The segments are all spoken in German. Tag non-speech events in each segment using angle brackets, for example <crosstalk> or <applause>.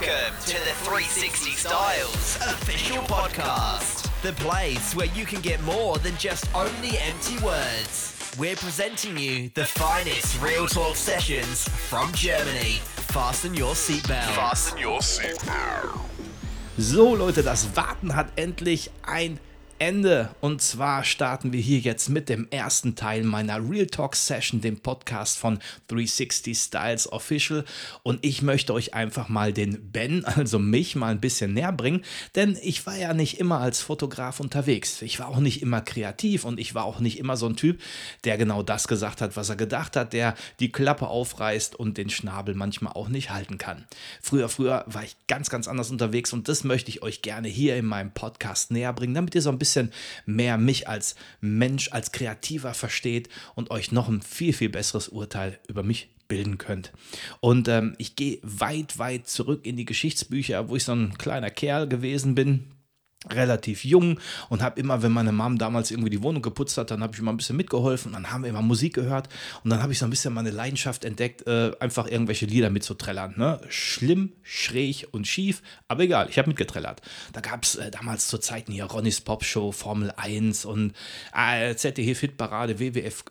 Welcome to the 360 Styles official podcast, the place where you can get more than just only empty words. We're presenting you the finest real talk sessions from Germany. Fasten your seatbelt. Fasten your seatbelt. So Leute, das Warten hat endlich ein Ende. Und zwar starten wir hier jetzt mit dem ersten Teil meiner Real Talk Session, dem Podcast von 360 Styles Official. Und ich möchte euch einfach mal den Ben, also mich, mal ein bisschen näher bringen, denn ich war ja nicht immer als Fotograf unterwegs. Ich war auch nicht immer kreativ und ich war auch nicht immer so ein Typ, der genau das gesagt hat, was er gedacht hat, der die Klappe aufreißt und den Schnabel manchmal auch nicht halten kann. Früher, früher war ich ganz, ganz anders unterwegs und das möchte ich euch gerne hier in meinem Podcast näher bringen, damit ihr so ein bisschen bisschen mehr mich als Mensch, als Kreativer versteht und euch noch ein viel, viel besseres Urteil über mich bilden könnt. Und ähm, ich gehe weit, weit zurück in die Geschichtsbücher, wo ich so ein kleiner Kerl gewesen bin relativ jung und habe immer, wenn meine Mom damals irgendwie die Wohnung geputzt hat, dann habe ich immer ein bisschen mitgeholfen dann haben wir immer Musik gehört und dann habe ich so ein bisschen meine Leidenschaft entdeckt, äh, einfach irgendwelche Lieder mitzutrellern. Ne? Schlimm, schräg und schief, aber egal, ich habe mitgetrellert. Da gab es äh, damals zu Zeiten hier Ronnys Popshow, Formel 1 und äh, ZDF Hitparade, WWF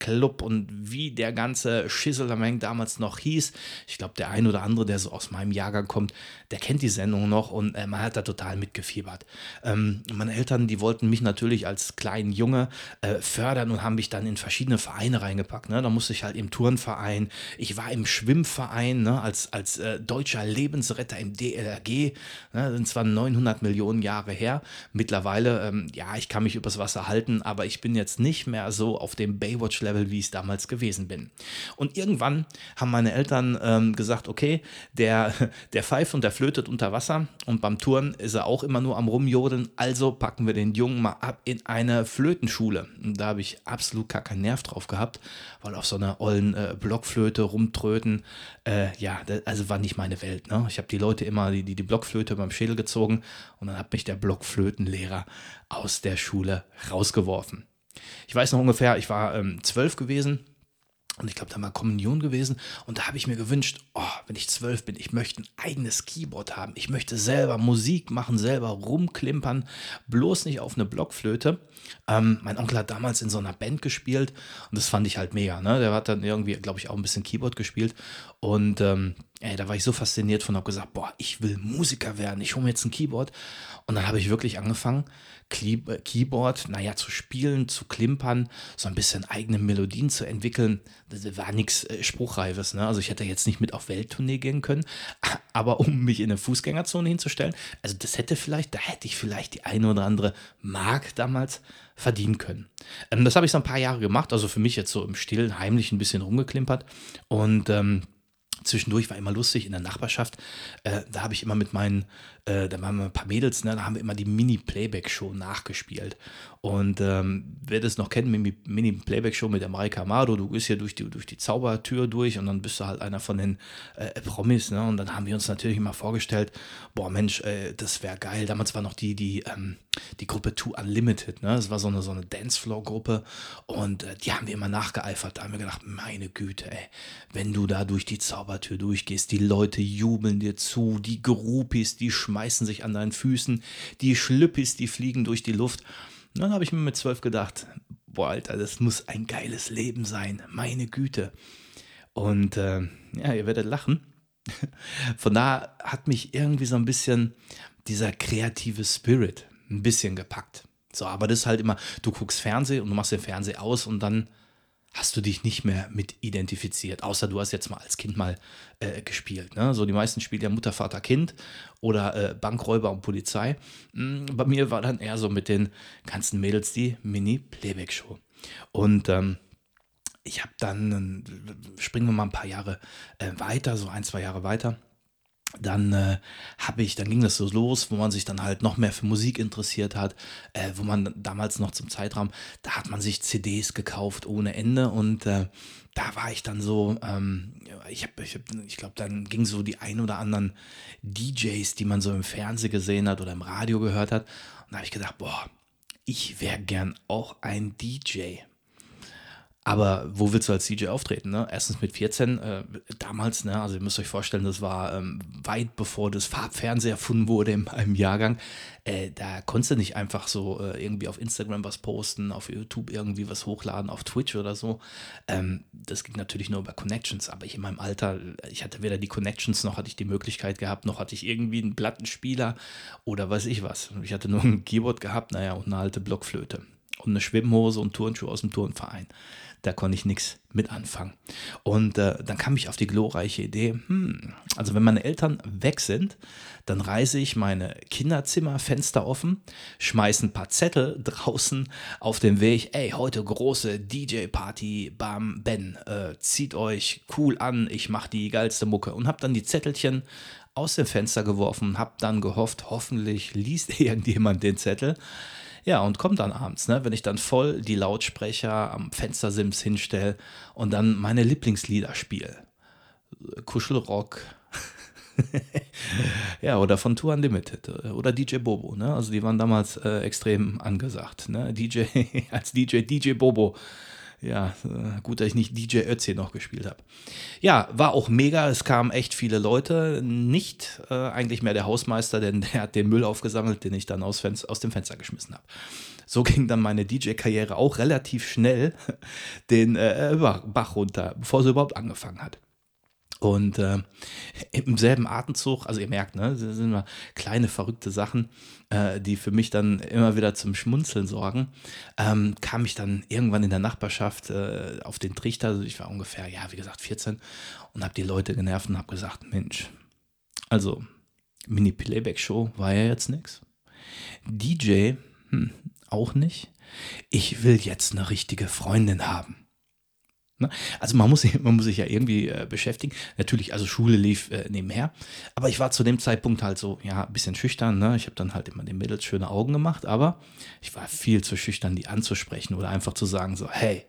Club und wie der ganze Schisselameng damals noch hieß. Ich glaube, der ein oder andere, der so aus meinem Jahrgang kommt, der kennt die Sendung noch und äh, man hat da total mitgefiebert. Ähm, meine Eltern, die wollten mich natürlich als kleinen Junge äh, fördern und haben mich dann in verschiedene Vereine reingepackt. Ne? Da musste ich halt im Turnverein, ich war im Schwimmverein ne? als, als äh, deutscher Lebensretter im DLRG. Ne? Das sind zwar 900 Millionen Jahre her. Mittlerweile, ähm, ja, ich kann mich übers Wasser halten, aber ich bin jetzt nicht mehr so auf dem Baywatch-Level Level, wie ich es damals gewesen bin. Und irgendwann haben meine Eltern ähm, gesagt, okay, der, <laughs> der pfeift und der flötet unter Wasser und beim Touren ist er auch immer nur am Rumjodeln, also packen wir den Jungen mal ab in eine Flötenschule. Und da habe ich absolut gar keinen Nerv drauf gehabt, weil auf so einer ollen äh, Blockflöte rumtröten, äh, ja, das, also war nicht meine Welt. Ne? Ich habe die Leute immer die, die, die Blockflöte beim Schädel gezogen und dann hat mich der Blockflötenlehrer aus der Schule rausgeworfen. Ich weiß noch ungefähr, ich war ähm, zwölf gewesen und ich glaube, da war Kommunion gewesen. Und da habe ich mir gewünscht, oh, wenn ich zwölf bin, ich möchte ein eigenes Keyboard haben. Ich möchte selber Musik machen, selber rumklimpern, bloß nicht auf eine Blockflöte. Ähm, mein Onkel hat damals in so einer Band gespielt und das fand ich halt mega. Ne? Der hat dann irgendwie, glaube ich, auch ein bisschen Keyboard gespielt. Und ähm, ey, da war ich so fasziniert von, habe gesagt, boah, ich will Musiker werden. Ich hole mir jetzt ein Keyboard. Und dann habe ich wirklich angefangen, äh, Keyboard, naja, zu spielen, zu klimpern, so ein bisschen eigene Melodien zu entwickeln. Das war nichts äh, Spruchreifes. Ne? Also ich hätte jetzt nicht mit auf Welttournee gehen können, <laughs> aber um mich in eine Fußgängerzone hinzustellen, also das hätte vielleicht, da hätte ich vielleicht die eine oder andere Mark damals verdienen können. Ähm, das habe ich so ein paar Jahre gemacht, also für mich jetzt so im Stillen, heimlich ein bisschen rumgeklimpert und ähm, Zwischendurch war immer lustig in der Nachbarschaft. Äh, da habe ich immer mit meinen, äh, da waren wir ein paar Mädels, ne, da haben wir immer die Mini-Playback-Show nachgespielt. Und ähm, wer das noch kennt, Mini-Playback-Show mit der Marika Amado, du gehst hier durch die, durch die Zaubertür durch und dann bist du halt einer von den äh, Promis. Ne? Und dann haben wir uns natürlich immer vorgestellt, boah Mensch, äh, das wäre geil. Damals war noch die, die, ähm, die Gruppe Two Unlimited. Ne? Das war so eine, so eine Dancefloor-Gruppe und äh, die haben wir immer nachgeeifert. Da haben wir gedacht, meine Güte, ey, wenn du da durch die Zaubertür durchgehst, die Leute jubeln dir zu, die Groupies, die schmeißen sich an deinen Füßen, die Schlüppis, die fliegen durch die Luft. Und dann habe ich mir mit zwölf gedacht, boah, Alter, das muss ein geiles Leben sein, meine Güte. Und äh, ja, ihr werdet lachen. <laughs> Von da hat mich irgendwie so ein bisschen dieser kreative Spirit ein bisschen gepackt. So, aber das ist halt immer, du guckst Fernsehen und du machst den Fernseher aus und dann hast du dich nicht mehr mit identifiziert, außer du hast jetzt mal als Kind mal äh, gespielt. Ne? So die meisten spielen ja Mutter, Vater, Kind oder äh, Bankräuber und Polizei. Mhm, bei mir war dann eher so mit den ganzen Mädels die Mini-Playback-Show. Und ähm, ich habe dann, äh, springen wir mal ein paar Jahre äh, weiter, so ein, zwei Jahre weiter dann äh, habe ich, dann ging das so los, wo man sich dann halt noch mehr für Musik interessiert hat, äh, wo man damals noch zum Zeitraum, da hat man sich CDs gekauft ohne Ende und äh, da war ich dann so, ähm, ich habe, ich, hab, ich glaube, dann ging so die ein oder anderen DJs, die man so im Fernsehen gesehen hat oder im Radio gehört hat und da habe ich gedacht, boah, ich wäre gern auch ein DJ. Aber wo willst du als DJ auftreten? Ne? Erstens mit 14, äh, damals, ne? also ihr müsst euch vorstellen, das war ähm, weit bevor das Farbfernseher erfunden wurde in meinem Jahrgang. Äh, da konntest du nicht einfach so äh, irgendwie auf Instagram was posten, auf YouTube irgendwie was hochladen, auf Twitch oder so. Ähm, das ging natürlich nur über Connections, aber ich in meinem Alter, ich hatte weder die Connections, noch hatte ich die Möglichkeit gehabt, noch hatte ich irgendwie einen Plattenspieler oder weiß ich was. Ich hatte nur ein Keyboard gehabt, naja, und eine alte Blockflöte und eine Schwimmhose und Turnschuhe aus dem Turnverein. Da konnte ich nichts mit anfangen. Und äh, dann kam ich auf die glorreiche Idee, hm, also wenn meine Eltern weg sind, dann reiße ich meine Kinderzimmerfenster offen, schmeiße ein paar Zettel <laughs> draußen auf dem Weg, ey, heute große DJ-Party, bam, Ben, äh, zieht euch cool an, ich mache die geilste Mucke und habe dann die Zettelchen aus dem Fenster geworfen, habe dann gehofft, hoffentlich liest <laughs> irgendjemand den Zettel. Ja, und kommt dann abends, ne, wenn ich dann voll die Lautsprecher am Fenstersims hinstelle und dann meine Lieblingslieder spiele. Kuschelrock. <laughs> ja, oder von Tour Unlimited äh, oder DJ Bobo, ne? Also die waren damals äh, extrem angesagt, ne? DJ <laughs> als DJ DJ Bobo ja, äh, gut, dass ich nicht DJ Ötzi noch gespielt habe. Ja, war auch mega. Es kamen echt viele Leute. Nicht äh, eigentlich mehr der Hausmeister, denn <laughs> der hat den Müll aufgesammelt, den ich dann aus, aus dem Fenster geschmissen habe. So ging dann meine DJ-Karriere auch relativ schnell <laughs> den äh, Bach runter, bevor sie überhaupt angefangen hat. Und äh, im selben Atemzug, also ihr merkt, ne, das sind immer kleine verrückte Sachen, äh, die für mich dann immer wieder zum Schmunzeln sorgen, ähm, kam ich dann irgendwann in der Nachbarschaft äh, auf den Trichter, also ich war ungefähr, ja, wie gesagt, 14 und habe die Leute genervt und habe gesagt, Mensch, also Mini-Playback-Show war ja jetzt nichts. DJ, hm, auch nicht. Ich will jetzt eine richtige Freundin haben. Ne? Also man muss, man muss sich ja irgendwie äh, beschäftigen. Natürlich, also Schule lief äh, nebenher. Aber ich war zu dem Zeitpunkt halt so, ja, ein bisschen schüchtern. Ne? Ich habe dann halt immer den Mädels schöne Augen gemacht, aber ich war viel zu schüchtern, die anzusprechen oder einfach zu sagen so, hey,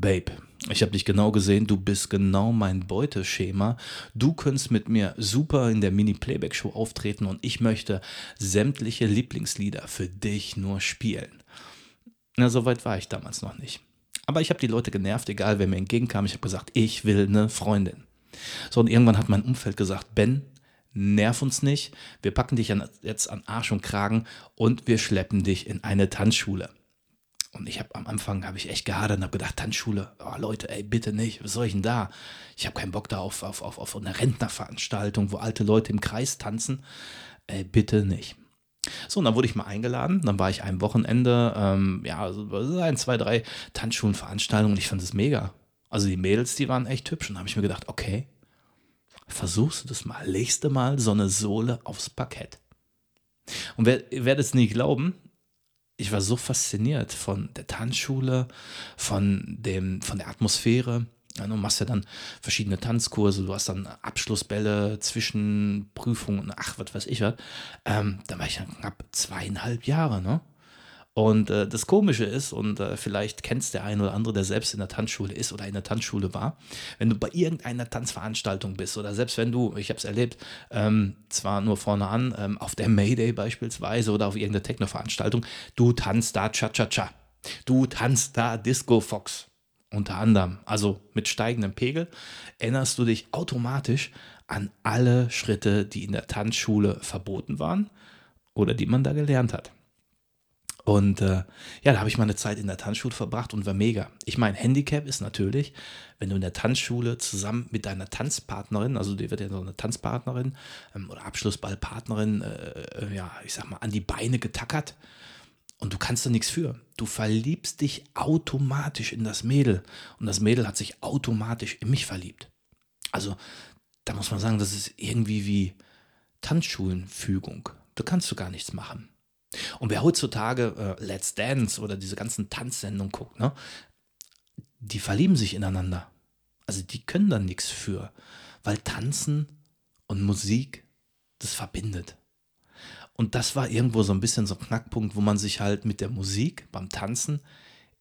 Babe, ich habe dich genau gesehen, du bist genau mein Beuteschema. Du könntest mit mir super in der Mini-Playback-Show auftreten und ich möchte sämtliche Lieblingslieder für dich nur spielen. Na, so weit war ich damals noch nicht. Aber ich habe die Leute genervt, egal wer mir entgegenkam. Ich habe gesagt, ich will eine Freundin. So, und irgendwann hat mein Umfeld gesagt, Ben, nerv uns nicht. Wir packen dich jetzt an Arsch und Kragen und wir schleppen dich in eine Tanzschule. Und ich habe am Anfang habe ich echt gehadert und habe gedacht, Tanzschule, oh Leute, ey, bitte nicht, was soll ich denn da? Ich habe keinen Bock da auf, auf, auf, auf eine Rentnerveranstaltung, wo alte Leute im Kreis tanzen. Ey, bitte nicht. So, und dann wurde ich mal eingeladen. Dann war ich ein Wochenende, ähm, ja, ein, zwei, drei Tanzschulenveranstaltungen und ich fand es mega. Also die Mädels, die waren echt hübsch. Und da habe ich mir gedacht, okay, versuchst du das mal, legst mal so eine Sohle aufs Parkett. Und wer, werdet es nicht glauben, ich war so fasziniert von der Tanzschule, von, dem, von der Atmosphäre. Ja, du machst ja dann verschiedene Tanzkurse, du hast dann Abschlussbälle, Zwischenprüfungen, ach, was weiß ich was. Ähm, da war ich dann knapp zweieinhalb Jahre, ne? Und äh, das Komische ist, und äh, vielleicht kennst der ein oder andere, der selbst in der Tanzschule ist oder in der Tanzschule war, wenn du bei irgendeiner Tanzveranstaltung bist oder selbst wenn du, ich habe es erlebt, ähm, zwar nur vorne an, ähm, auf der Mayday beispielsweise oder auf irgendeiner Techno-Veranstaltung, du tanzt da Cha-Cha-Cha, du tanzt da Disco Fox unter anderem, also mit steigendem Pegel, erinnerst du dich automatisch an alle Schritte, die in der Tanzschule verboten waren oder die man da gelernt hat. Und äh, ja, da habe ich meine Zeit in der Tanzschule verbracht und war mega. Ich meine, Handicap ist natürlich, wenn du in der Tanzschule zusammen mit deiner Tanzpartnerin, also die wird ja so eine Tanzpartnerin ähm, oder Abschlussballpartnerin, äh, äh, ja, ich sag mal, an die Beine getackert und du kannst da nichts für. Du verliebst dich automatisch in das Mädel. Und das Mädel hat sich automatisch in mich verliebt. Also, da muss man sagen, das ist irgendwie wie Tanzschulenfügung. Da kannst du gar nichts machen. Und wer heutzutage äh, Let's Dance oder diese ganzen Tanzsendungen guckt, ne, die verlieben sich ineinander. Also die können da nichts für, weil Tanzen und Musik, das verbindet. Und das war irgendwo so ein bisschen so ein Knackpunkt, wo man sich halt mit der Musik beim Tanzen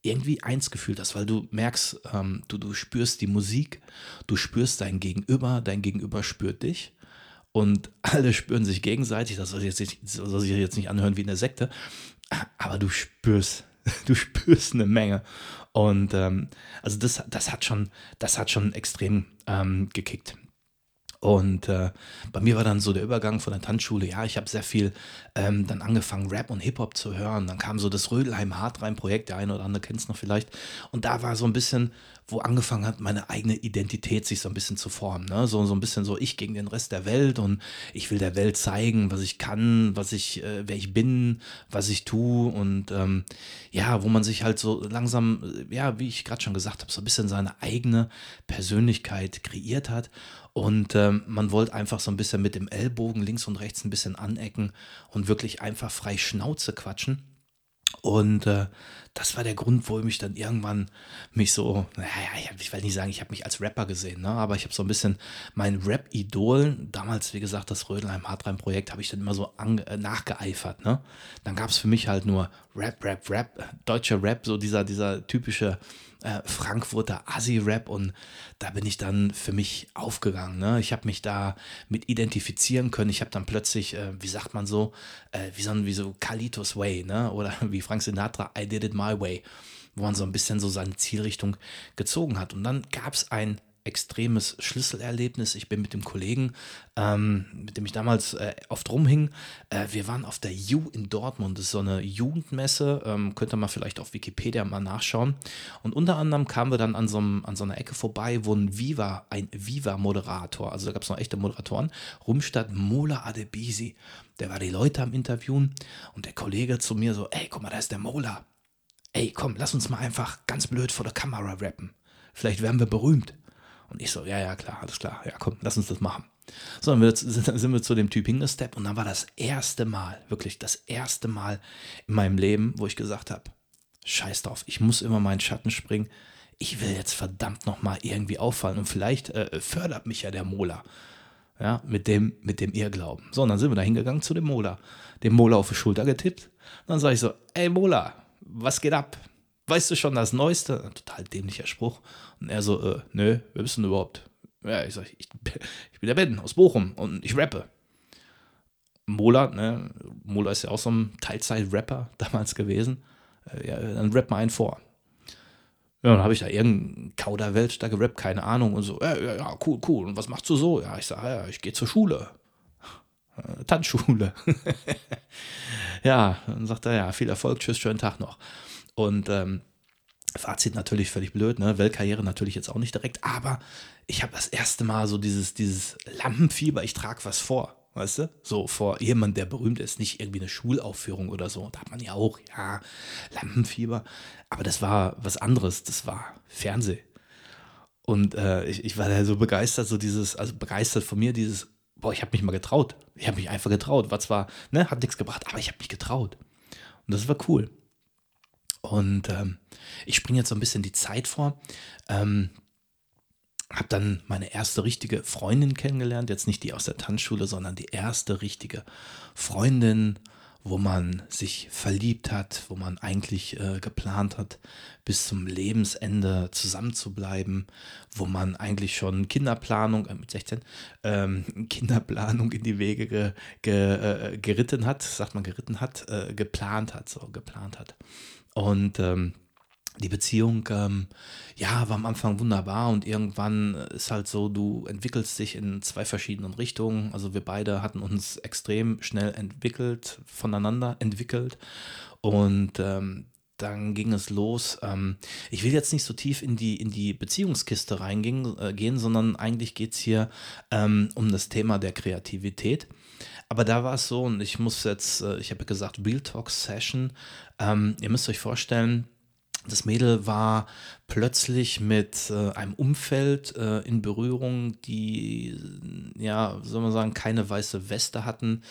irgendwie eins gefühlt hast, weil du merkst, ähm, du, du spürst die Musik, du spürst dein Gegenüber, dein Gegenüber spürt dich und <laughs> alle spüren sich gegenseitig. Das soll, jetzt nicht, soll sich jetzt nicht anhören wie in der Sekte, aber du spürst <laughs> du spürst eine Menge. Und ähm, also das, das hat schon, das hat schon extrem ähm, gekickt. Und äh, bei mir war dann so der Übergang von der Tanzschule, ja, ich habe sehr viel ähm, dann angefangen, Rap und Hip-Hop zu hören. Dann kam so das Rödelheim Hartrein-Projekt, der eine oder andere kennt es noch vielleicht. Und da war so ein bisschen, wo angefangen hat, meine eigene Identität sich so ein bisschen zu formen. Ne? So, so ein bisschen so ich gegen den Rest der Welt und ich will der Welt zeigen, was ich kann, was ich, äh, wer ich bin, was ich tue. Und ähm, ja, wo man sich halt so langsam, äh, ja, wie ich gerade schon gesagt habe, so ein bisschen seine eigene Persönlichkeit kreiert hat. Und ähm, man wollte einfach so ein bisschen mit dem Ellbogen links und rechts ein bisschen anecken und wirklich einfach frei Schnauze quatschen. Und äh, das war der Grund, wo ich mich dann irgendwann mich so, naja, ich will nicht sagen, ich habe mich als Rapper gesehen, ne? aber ich habe so ein bisschen mein Rap-Idol, damals, wie gesagt, das Rödelheim Hartrein-Projekt, habe ich dann immer so äh, nachgeeifert. Ne? Dann gab es für mich halt nur Rap, Rap, Rap, deutscher Rap, so dieser, dieser typische äh, Frankfurter Assi-Rap und da bin ich dann für mich aufgegangen. Ne? Ich habe mich da mit identifizieren können. Ich habe dann plötzlich, äh, wie sagt man so, äh, wie so wie so Kalitos Way, ne? oder <laughs> wie Frank Sinatra, I did it my way, wo man so ein bisschen so seine Zielrichtung gezogen hat. Und dann gab es ein extremes Schlüsselerlebnis. Ich bin mit dem Kollegen, ähm, mit dem ich damals äh, oft rumhing, äh, wir waren auf der U in Dortmund. Das ist so eine Jugendmesse, ähm, könnt ihr mal vielleicht auf Wikipedia mal nachschauen. Und unter anderem kamen wir dann an so, einem, an so einer Ecke vorbei, wo ein Viva, ein Viva-Moderator, also da gab es noch echte Moderatoren, rumstatt Mola Adebisi. Der war die Leute am Interviewen und der Kollege zu mir so, ey, guck mal, da ist der Mola. Ey, komm, lass uns mal einfach ganz blöd vor der Kamera rappen. Vielleicht werden wir berühmt. Und ich so, ja, ja, klar, alles klar. Ja, komm, lass uns das machen. So, dann <laughs> sind wir zu dem Typ hingesteppt und dann war das erste Mal, wirklich das erste Mal in meinem Leben, wo ich gesagt habe, scheiß drauf, ich muss immer meinen Schatten springen. Ich will jetzt verdammt nochmal irgendwie auffallen und vielleicht äh, fördert mich ja der Mola. Ja, mit dem, mit dem Irrglauben. So, und dann sind wir da hingegangen zu dem Mola. Dem Mola auf die Schulter getippt. Und dann sage ich so, ey Mola, was geht ab? weißt du schon das Neueste? Ein total dämlicher Spruch. Und er so, äh, nö, wer bist du denn überhaupt? Ja, ich sag, ich, <laughs> ich bin der Ben aus Bochum und ich rappe. Mola, ne, Mola ist ja auch so ein Teilzeit-Rapper <laughs> damals gewesen. Äh, ja, dann rapp mal einen vor. Ja, dann habe ich da irgendeinen Kauderwelsch da gerappt, keine Ahnung. Und so, ja, ja, ja, cool, cool. Und was machst du so? Ja, ich sage, ja, ich gehe zur Schule. Äh, Tanzschule. <laughs> ja, dann sagt er, ja, viel Erfolg, tschüss, schönen Tag noch. Und ähm, Fazit natürlich völlig blöd, ne? Weltkarriere natürlich jetzt auch nicht direkt, aber ich habe das erste Mal so dieses, dieses Lampenfieber, ich trage was vor, weißt du? So vor jemand, der berühmt ist, nicht irgendwie eine Schulaufführung oder so. Da hat man ja auch, ja, Lampenfieber. Aber das war was anderes, das war Fernseh. Und äh, ich, ich war da so begeistert, so dieses, also begeistert von mir, dieses, boah, ich habe mich mal getraut. Ich habe mich einfach getraut. War zwar, ne, hat nichts gebracht, aber ich habe mich getraut. Und das war cool. Und ähm, ich springe jetzt so ein bisschen die Zeit vor. Ähm, habe dann meine erste richtige Freundin kennengelernt, jetzt nicht die aus der Tanzschule, sondern die erste richtige Freundin, wo man sich verliebt hat, wo man eigentlich äh, geplant hat, bis zum Lebensende zusammen zu bleiben, wo man eigentlich schon Kinderplanung äh, mit 16 ähm, <laughs> Kinderplanung in die Wege ge, ge, äh, geritten hat, sagt man geritten hat, äh, geplant hat, so geplant hat. Und ähm, die Beziehung, ähm, ja, war am Anfang wunderbar und irgendwann ist halt so, du entwickelst dich in zwei verschiedenen Richtungen. Also wir beide hatten uns extrem schnell entwickelt, voneinander entwickelt und ähm, dann ging es los. Ähm, ich will jetzt nicht so tief in die, in die Beziehungskiste reingehen, äh, gehen, sondern eigentlich geht es hier ähm, um das Thema der Kreativität. Aber da war es so, und ich muss jetzt, äh, ich habe gesagt, Real Talk Session. Ähm, ihr müsst euch vorstellen, das Mädel war plötzlich mit äh, einem Umfeld äh, in Berührung, die, ja, soll man sagen, keine weiße Weste hatten,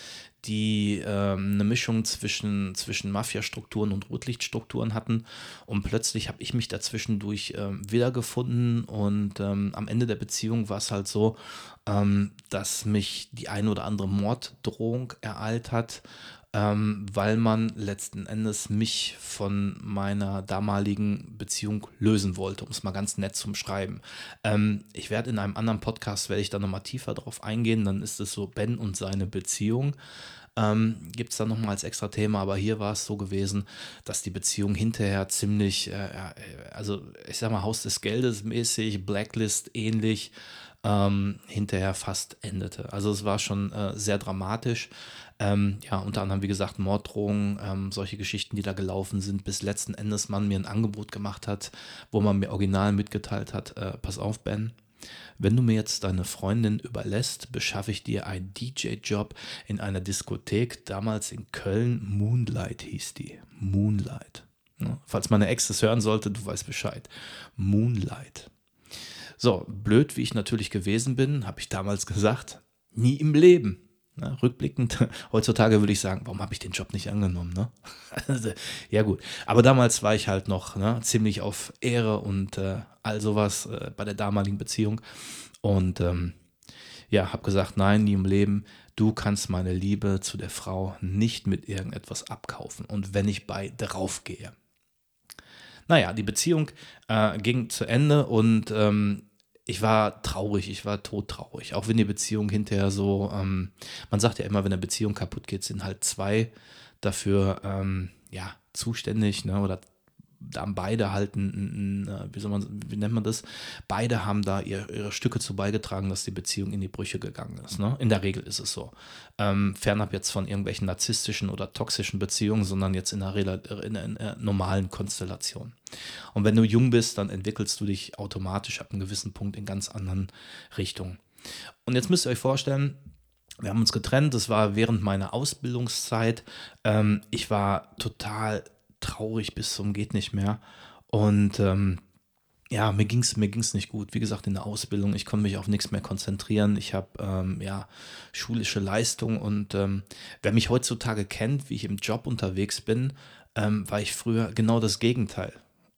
die ähm, eine Mischung zwischen, zwischen Mafia-Strukturen und Rotlichtstrukturen hatten. Und plötzlich habe ich mich dazwischendurch ähm, wiedergefunden. Und ähm, am Ende der Beziehung war es halt so, ähm, dass mich die eine oder andere Morddrohung ereilt hat ähm, weil man letzten Endes mich von meiner damaligen Beziehung lösen wollte, um es mal ganz nett zum Schreiben. Ähm, ich werde in einem anderen Podcast, werde ich da nochmal tiefer drauf eingehen, dann ist es so Ben und seine Beziehung. Ähm, Gibt es dann nochmal als extra Thema, aber hier war es so gewesen, dass die Beziehung hinterher ziemlich, äh, also ich sag mal, Haus des Geldes mäßig, Blacklist ähnlich, ähm, hinterher fast endete. Also es war schon äh, sehr dramatisch. Ähm, ja, unter anderem, wie gesagt, Morddrohungen, ähm, solche Geschichten, die da gelaufen sind, bis letzten Endes man mir ein Angebot gemacht hat, wo man mir original mitgeteilt hat, äh, pass auf, Ben, wenn du mir jetzt deine Freundin überlässt, beschaffe ich dir einen DJ-Job in einer Diskothek, damals in Köln, Moonlight hieß die. Moonlight. Ja, falls meine Ex das hören sollte, du weißt Bescheid. Moonlight. So, blöd wie ich natürlich gewesen bin, habe ich damals gesagt, nie im Leben. Na, rückblickend, <laughs> heutzutage würde ich sagen, warum habe ich den Job nicht angenommen? Ne? <laughs> Also, ja gut, aber damals war ich halt noch ne, ziemlich auf Ehre und äh, all sowas äh, bei der damaligen Beziehung. Und ähm, ja, habe gesagt, nein, nie im Leben, du kannst meine Liebe zu der Frau nicht mit irgendetwas abkaufen. Und wenn ich bei drauf gehe. Naja, die Beziehung äh, ging zu Ende und ähm, ich war traurig, ich war todtraurig. Auch wenn die Beziehung hinterher so, ähm, man sagt ja immer, wenn eine Beziehung kaputt geht, sind halt zwei dafür ähm, ja, zuständig ne, oder da haben beide halt, ein, ein, äh, wie, soll man, wie nennt man das? Beide haben da ihr, ihre Stücke zu beigetragen, dass die Beziehung in die Brüche gegangen ist. Ne? In der Regel ist es so. Ähm, fernab jetzt von irgendwelchen narzisstischen oder toxischen Beziehungen, sondern jetzt in einer, in einer normalen Konstellation. Und wenn du jung bist, dann entwickelst du dich automatisch ab einem gewissen Punkt in ganz anderen Richtungen. Und jetzt müsst ihr euch vorstellen, wir haben uns getrennt, das war während meiner Ausbildungszeit. Ähm, ich war total traurig bis zum geht nicht mehr. Und ähm, ja, mir ging es mir ging's nicht gut. Wie gesagt, in der Ausbildung, ich konnte mich auf nichts mehr konzentrieren. Ich habe ähm, ja schulische Leistung und ähm, wer mich heutzutage kennt, wie ich im Job unterwegs bin, ähm, war ich früher genau das Gegenteil.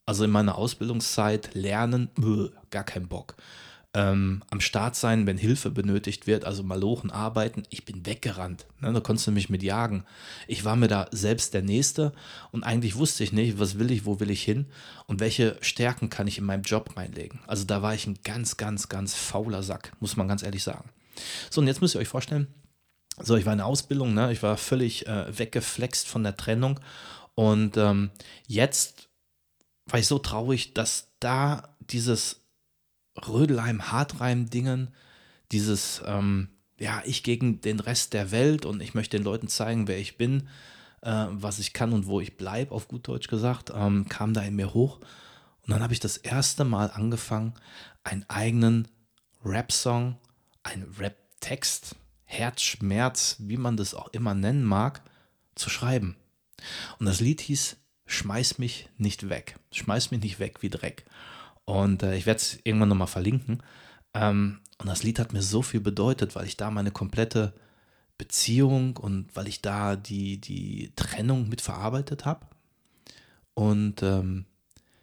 Also in meiner Ausbildungszeit lernen, bäh, gar kein Bock ähm, am Start sein, wenn Hilfe benötigt wird, also Malochen arbeiten. Ich bin weggerannt. Ne? Da konntest du mich mit jagen. Ich war mir da selbst der Nächste und eigentlich wusste ich nicht, was will ich, wo will ich hin und welche Stärken kann ich in meinem Job reinlegen. Also da war ich ein ganz, ganz, ganz fauler Sack, muss man ganz ehrlich sagen. So, und jetzt müsst ihr euch vorstellen, so, ich war in der Ausbildung, ne? ich war völlig äh, weggeflext von der Trennung und ähm, jetzt war ich so traurig, dass da dieses Rödelheim-Hartreim-Dingen, dieses, ähm, ja, ich gegen den Rest der Welt und ich möchte den Leuten zeigen, wer ich bin, äh, was ich kann und wo ich bleibe, auf gut Deutsch gesagt, ähm, kam da in mir hoch. Und dann habe ich das erste Mal angefangen, einen eigenen Rap-Song, einen Rap-Text, Herzschmerz, wie man das auch immer nennen mag, zu schreiben. Und das Lied hieß Schmeiß mich nicht weg. Schmeiß mich nicht weg wie Dreck. Und äh, ich werde es irgendwann nochmal verlinken. Ähm, und das Lied hat mir so viel bedeutet, weil ich da meine komplette Beziehung und weil ich da die, die Trennung mit verarbeitet habe. Und ähm,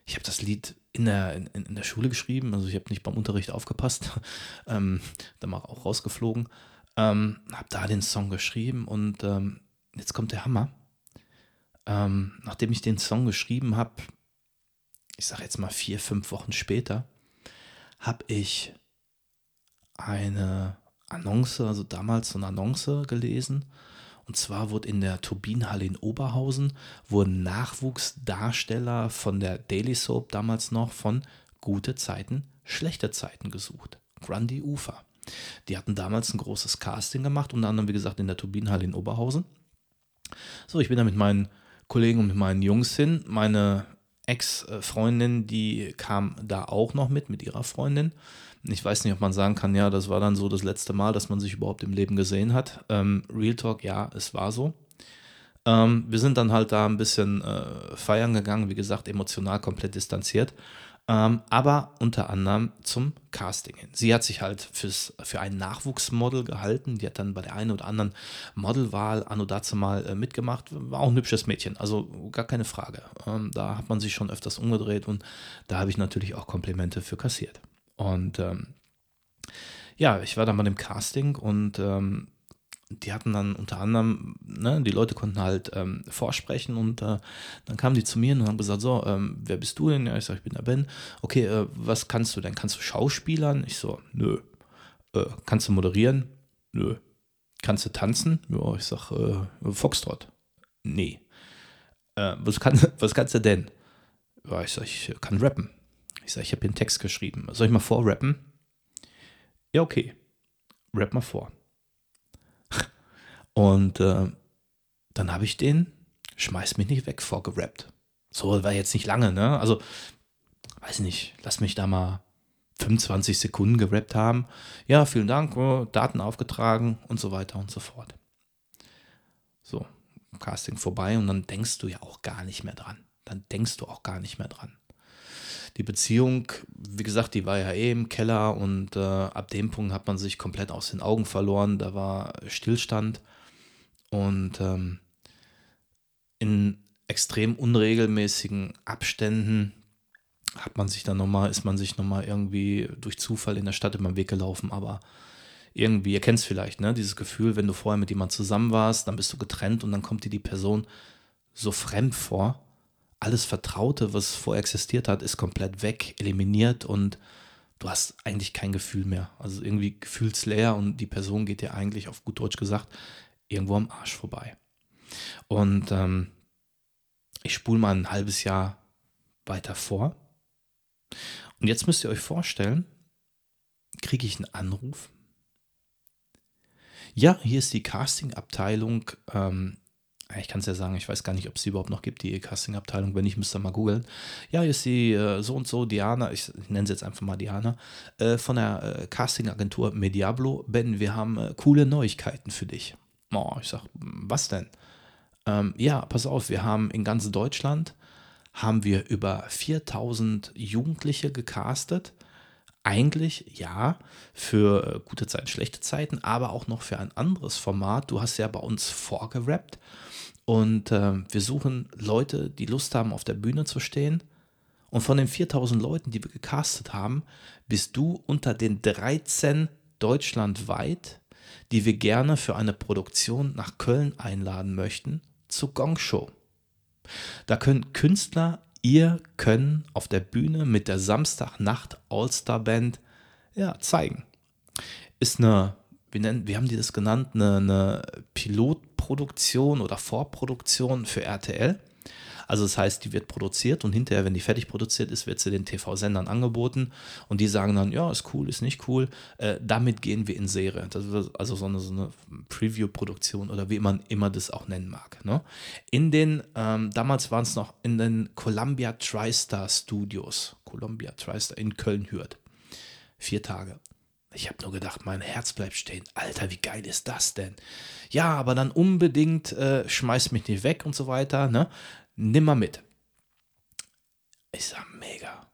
ich habe das Lied in der, in, in, der Schule geschrieben, also ich habe nicht beim Unterricht aufgepasst, <laughs> ähm, dann mal auch rausgeflogen, ähm, habe da den Song geschrieben und ähm, jetzt kommt der Hammer. Ähm, nachdem ich den Song geschrieben habe, ich sage jetzt mal vier, fünf Wochen später, habe ich eine Annonce, also damals so eine Annonce gelesen. Und zwar wurde in der Turbinenhalle in Oberhausen wurden Nachwuchsdarsteller von der Daily Soap damals noch von gute Zeiten, schlechte Zeiten gesucht. Grundy Ufer. Die hatten damals ein großes Casting gemacht, unter anderem, wie gesagt, in der Turbinenhalle in Oberhausen. So, ich bin da mit meinen Kollegen und mit meinen Jungs hin. Meine Ex-Freundin, die kam da auch noch mit, mit ihrer Freundin. Ich weiß nicht, ob man sagen kann, ja, das war dann so das letzte Mal, dass man sich überhaupt im Leben gesehen hat. Ähm, Real Talk, ja, es war so. Ähm, wir sind dann halt da ein bisschen äh, feiern gegangen, wie gesagt, emotional komplett distanziert ähm, aber unter anderem zum Casting hin. Sie hat sich halt fürs, für ein Nachwuchsmodel gehalten. Die hat dann bei der einen oder anderen Modelwahl anno dazu mal äh, mitgemacht. War auch ein hübsches Mädchen, also gar keine Frage. Ähm, da hat man sich schon öfters umgedreht und da habe ich natürlich auch Komplimente für kassiert. Und ähm, ja, ich war dann bei dem Casting und ähm, die hatten dann unter anderem, ne, die Leute konnten halt ähm, vorsprechen und äh, dann kamen die zu mir und haben gesagt, so, ähm, wer bist du denn? Ja, ich sage, ich bin der Ben. Okay, äh, was kannst du denn? Kannst du Schauspielern? Ich so, nö. Äh, kannst du moderieren? Nö. Kannst du tanzen? Ja, ich sag, äh, Foxtrot. Nee. Äh, was, kann, <laughs> was kannst du denn? Ja, ich sag, ich kann rappen. Ich sag, ich habe hier einen Text geschrieben. Soll ich mal vorrappen? Ja, okay. Rap mal vor. Und äh, dann habe ich den Schmeiß mich nicht weg vorgerappt. So war jetzt nicht lange, ne? Also, weiß nicht, lass mich da mal 25 Sekunden gerappt haben. Ja, vielen Dank, oh, Daten aufgetragen und so weiter und so fort. So, Casting vorbei und dann denkst du ja auch gar nicht mehr dran. Dann denkst du auch gar nicht mehr dran. Die Beziehung, wie gesagt, die war ja eh im Keller und äh, ab dem Punkt hat man sich komplett aus den Augen verloren. Da war Stillstand. Und ähm, in extrem unregelmäßigen Abständen hat man sich dann nochmal, ist man sich nochmal irgendwie durch Zufall in der Stadt über den Weg gelaufen, aber irgendwie, ihr kennt es vielleicht, ne? Dieses Gefühl, wenn du vorher mit jemandem zusammen warst, dann bist du getrennt und dann kommt dir die Person so fremd vor. Alles Vertraute, was vorher existiert hat, ist komplett weg, eliminiert und du hast eigentlich kein Gefühl mehr. Also irgendwie gefühlsleer und die Person geht dir eigentlich auf gut Deutsch gesagt irgendwo am Arsch vorbei. Und ähm, ich spule mal ein halbes Jahr weiter vor. Und jetzt müsst ihr euch vorstellen, kriege ich einen Anruf. Ja, hier ist die Casting-Abteilung. Ähm, ich kann es ja sagen, ich weiß gar nicht, ob es sie überhaupt noch gibt, die Casting-Abteilung. Wenn nicht, müsst ihr mal googeln. Ja, hier ist die äh, so und so Diana, ich, ich nenne sie jetzt einfach mal Diana, äh, von der äh, Casting-Agentur Mediablo. Ben, wir haben äh, coole Neuigkeiten für dich. Oh, ich sag, was denn? Ähm, ja, pass auf, wir haben in ganz Deutschland haben wir über 4000 Jugendliche gecastet. Eigentlich ja, für äh, gute Zeiten, schlechte Zeiten, aber auch noch für ein anderes Format. Du hast ja bei uns vorgerappt und äh, wir suchen Leute, die Lust haben, auf der Bühne zu stehen. Und von den 4000 Leuten, die wir gecastet haben, bist du unter den 13 deutschlandweit die wir gerne für eine Produktion nach Köln einladen möchten, zur Gong Show. Da können Künstler ihr Können auf der Bühne mit der Samstagnacht All-Star Band ja, zeigen. Ist eine, wie nennen, wie haben die das genannt, eine, eine Pilotproduktion oder Vorproduktion für RTL. Also das heißt, die wird produziert und hinterher, wenn die fertig produziert ist, wird sie den TV-Sendern angeboten und die sagen dann, ja, ist cool, ist nicht cool. Äh, damit gehen wir in Serie. Das ist also so eine, so eine Preview-Produktion oder wie man immer das auch nennen mag. Ne? In den, ähm, damals waren es noch in den Columbia TriStar Studios, Columbia TriStar in Köln-Hürth. Vier Tage. Ich habe nur gedacht, mein Herz bleibt stehen. Alter, wie geil ist das denn? Ja, aber dann unbedingt äh, schmeiß mich nicht weg und so weiter. Ne? nimm mal mit. Ich sag, mega.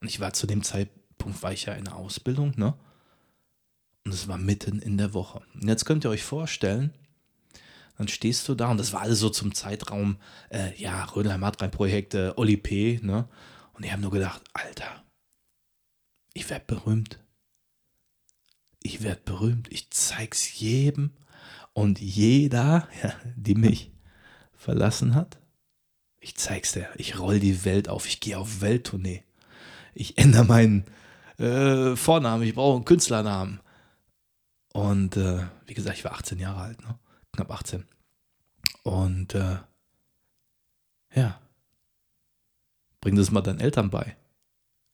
Und ich war zu dem Zeitpunkt, war ich ja in der Ausbildung, ne? Und es war mitten in der Woche. Und jetzt könnt ihr euch vorstellen, dann stehst du da und das war alles so zum Zeitraum, äh, ja, Rödelheim hat drei Projekte, Oli P., ne? Und ich habe nur gedacht, Alter, ich werde berühmt. Ich werde berühmt. Ich zeig's jedem und jeder, ja, die mich verlassen hat, ich zeig's dir. Ich roll die Welt auf. Ich gehe auf Welttournee. Ich ändere meinen äh, Vornamen. Ich brauche einen Künstlernamen. Und äh, wie gesagt, ich war 18 Jahre alt, ne? knapp 18. Und äh, ja, bring das mal deinen Eltern bei.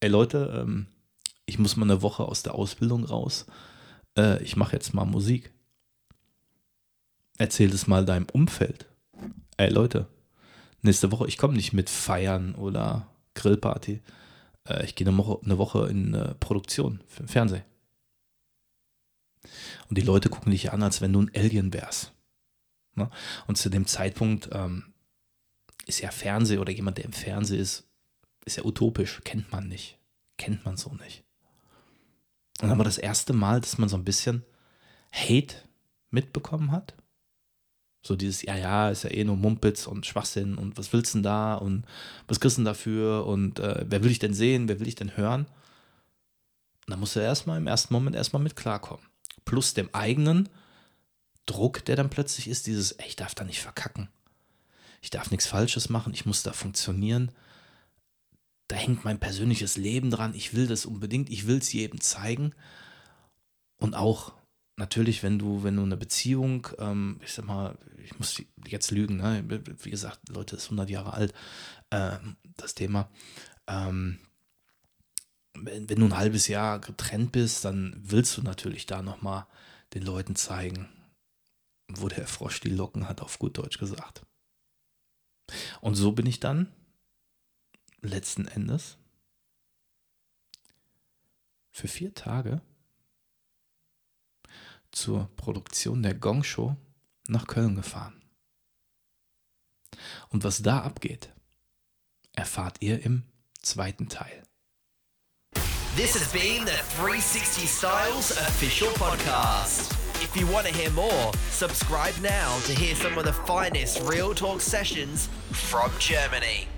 Ey Leute, ähm, ich muss mal eine Woche aus der Ausbildung raus. Äh, ich mache jetzt mal Musik. Erzähl das mal deinem Umfeld. Ey Leute, nächste Woche, ich komme nicht mit Feiern oder Grillparty. Äh, ich gehe eine Woche, eine Woche in äh, Produktion für den Fernsehen. Und die Leute gucken dich an, als wenn du ein Alien wärst. Ne? Und zu dem Zeitpunkt ähm, ist ja Fernsehen oder jemand, der im Fernsehen ist, ist ja utopisch. Kennt man nicht. Kennt man so nicht. Und dann war das erste Mal, dass man so ein bisschen Hate mitbekommen hat. So dieses, ja, ja, ist ja eh nur Mumpitz und Schwachsinn und was willst du denn da und was kriegst du denn dafür und äh, wer will ich denn sehen, wer will ich denn hören? Und da musst du erstmal im ersten Moment erstmal mit klarkommen. Plus dem eigenen Druck, der dann plötzlich ist, dieses, ey, ich darf da nicht verkacken. Ich darf nichts Falsches machen, ich muss da funktionieren. Da hängt mein persönliches Leben dran, ich will das unbedingt, ich will es jedem zeigen. Und auch natürlich, wenn du, wenn du eine Beziehung, ähm, ich sag mal, ich muss jetzt lügen, ne? wie gesagt, Leute, ist 100 Jahre alt, ähm, das Thema. Ähm, wenn, wenn, du ein halbes Jahr getrennt bist, dann willst du natürlich da nochmal den Leuten zeigen, wo der Frosch die Locken hat, auf gut Deutsch gesagt. Und so bin ich dann letzten Endes für vier Tage zur Produktion der Gong Show nach Köln gefahren. Und was da abgeht, erfahrt ihr im zweiten Teil. This has been the 360 Styles official podcast. If you want to hear more, subscribe now to hear some of the finest Real Talk sessions from Germany.